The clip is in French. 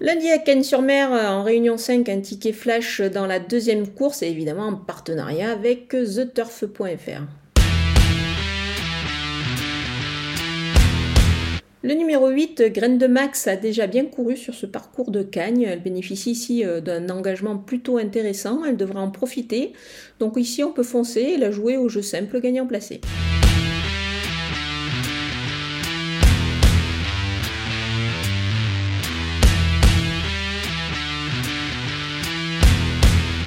Lundi à Cannes-sur-Mer, euh, en Réunion 5, un ticket flash dans la deuxième course et évidemment en partenariat avec TheTurf.fr. Le numéro 8, Graine de Max, a déjà bien couru sur ce parcours de Cagnes. Elle bénéficie ici euh, d'un engagement plutôt intéressant. Elle devra en profiter. Donc ici, on peut foncer et la jouer au jeu simple gagnant placé.